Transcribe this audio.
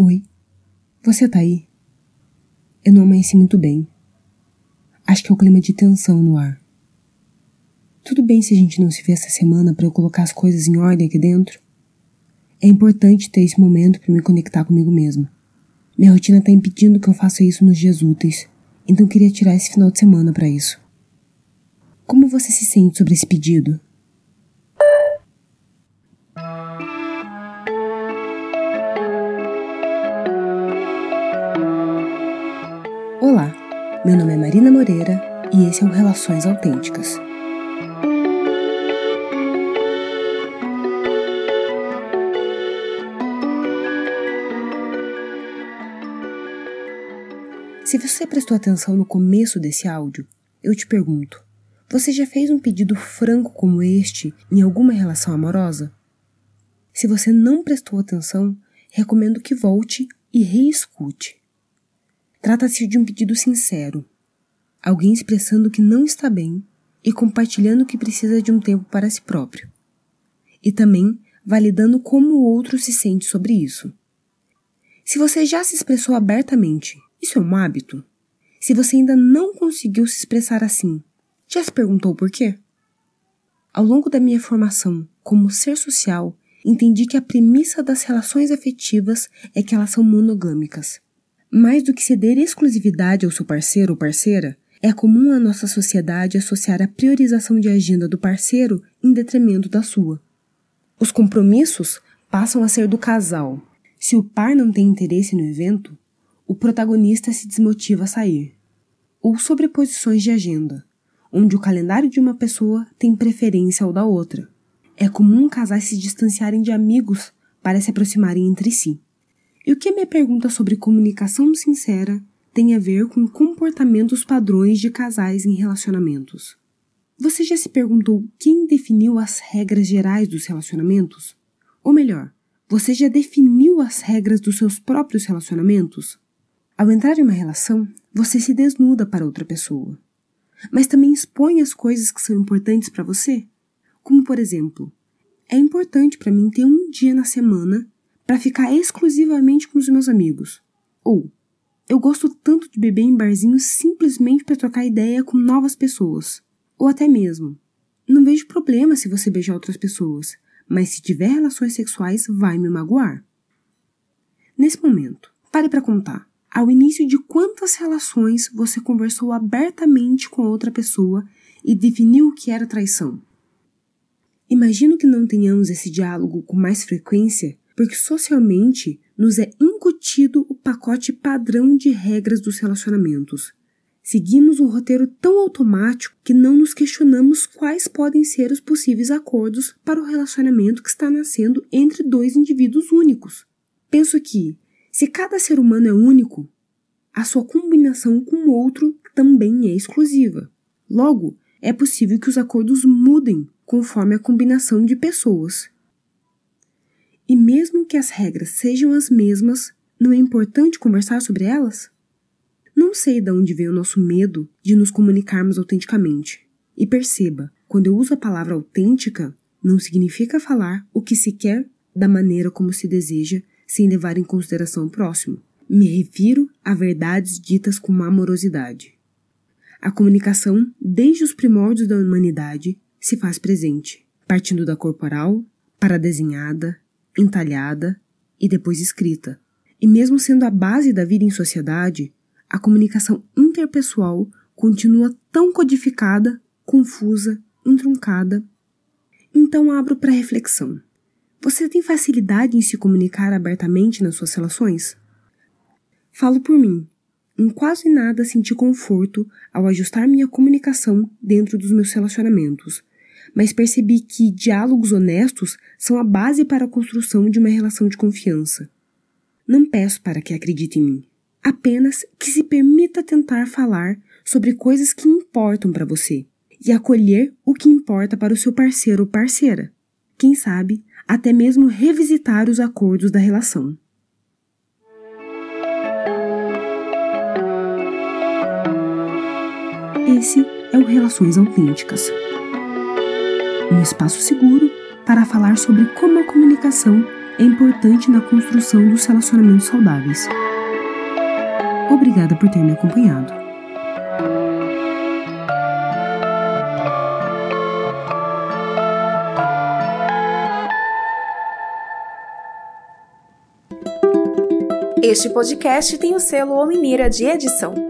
Oi, você tá aí? Eu não amanheci muito bem. Acho que é o clima de tensão no ar. Tudo bem se a gente não se vê essa semana para eu colocar as coisas em ordem aqui dentro? É importante ter esse momento para me conectar comigo mesma. Minha rotina tá impedindo que eu faça isso nos dias úteis, então queria tirar esse final de semana para isso. Como você se sente sobre esse pedido? Meu nome é Marina Moreira e esse é o Relações Autênticas. Se você prestou atenção no começo desse áudio, eu te pergunto: você já fez um pedido franco como este em alguma relação amorosa? Se você não prestou atenção, recomendo que volte e reescute. Trata-se de um pedido sincero, alguém expressando que não está bem e compartilhando que precisa de um tempo para si próprio. E também validando como o outro se sente sobre isso. Se você já se expressou abertamente, isso é um hábito? Se você ainda não conseguiu se expressar assim, já se perguntou por quê? Ao longo da minha formação como ser social, entendi que a premissa das relações afetivas é que elas são monogâmicas. Mais do que ceder exclusividade ao seu parceiro ou parceira, é comum à nossa sociedade associar a priorização de agenda do parceiro em detrimento da sua. Os compromissos passam a ser do casal. Se o par não tem interesse no evento, o protagonista se desmotiva a sair. Ou sobreposições de agenda, onde o calendário de uma pessoa tem preferência ao da outra. É comum casais se distanciarem de amigos para se aproximarem entre si. E o que a minha pergunta sobre comunicação sincera tem a ver com comportamentos padrões de casais em relacionamentos? Você já se perguntou quem definiu as regras gerais dos relacionamentos? Ou melhor, você já definiu as regras dos seus próprios relacionamentos? Ao entrar em uma relação, você se desnuda para outra pessoa, mas também expõe as coisas que são importantes para você. Como, por exemplo, é importante para mim ter um dia na semana para ficar exclusivamente com os meus amigos. Ou eu gosto tanto de beber em barzinhos simplesmente para trocar ideia com novas pessoas. Ou até mesmo, não vejo problema se você beijar outras pessoas, mas se tiver relações sexuais vai me magoar. Nesse momento, pare para contar. Ao início de quantas relações você conversou abertamente com outra pessoa e definiu o que era traição? Imagino que não tenhamos esse diálogo com mais frequência porque socialmente nos é incutido o pacote padrão de regras dos relacionamentos. Seguimos um roteiro tão automático que não nos questionamos quais podem ser os possíveis acordos para o relacionamento que está nascendo entre dois indivíduos únicos. Penso que, se cada ser humano é único, a sua combinação com o outro também é exclusiva. Logo, é possível que os acordos mudem conforme a combinação de pessoas e mesmo que as regras sejam as mesmas, não é importante conversar sobre elas? Não sei de onde vem o nosso medo de nos comunicarmos autenticamente. E perceba, quando eu uso a palavra autêntica, não significa falar o que se quer da maneira como se deseja, sem levar em consideração o próximo. Me refiro a verdades ditas com amorosidade. A comunicação, desde os primórdios da humanidade, se faz presente, partindo da corporal para a desenhada, entalhada e depois escrita. E mesmo sendo a base da vida em sociedade, a comunicação interpessoal continua tão codificada, confusa, entroncada. Então abro para reflexão. Você tem facilidade em se comunicar abertamente nas suas relações? Falo por mim. Em quase nada senti conforto ao ajustar minha comunicação dentro dos meus relacionamentos, mas percebi que diálogos honestos são a base para a construção de uma relação de confiança. Não peço para que acredite em mim, apenas que se permita tentar falar sobre coisas que importam para você e acolher o que importa para o seu parceiro ou parceira. Quem sabe, até mesmo revisitar os acordos da relação. Esse é o Relações Autênticas um espaço seguro para falar sobre como a comunicação é importante na construção dos relacionamentos saudáveis. Obrigada por ter me acompanhado. Este podcast tem o selo Ominira de edição.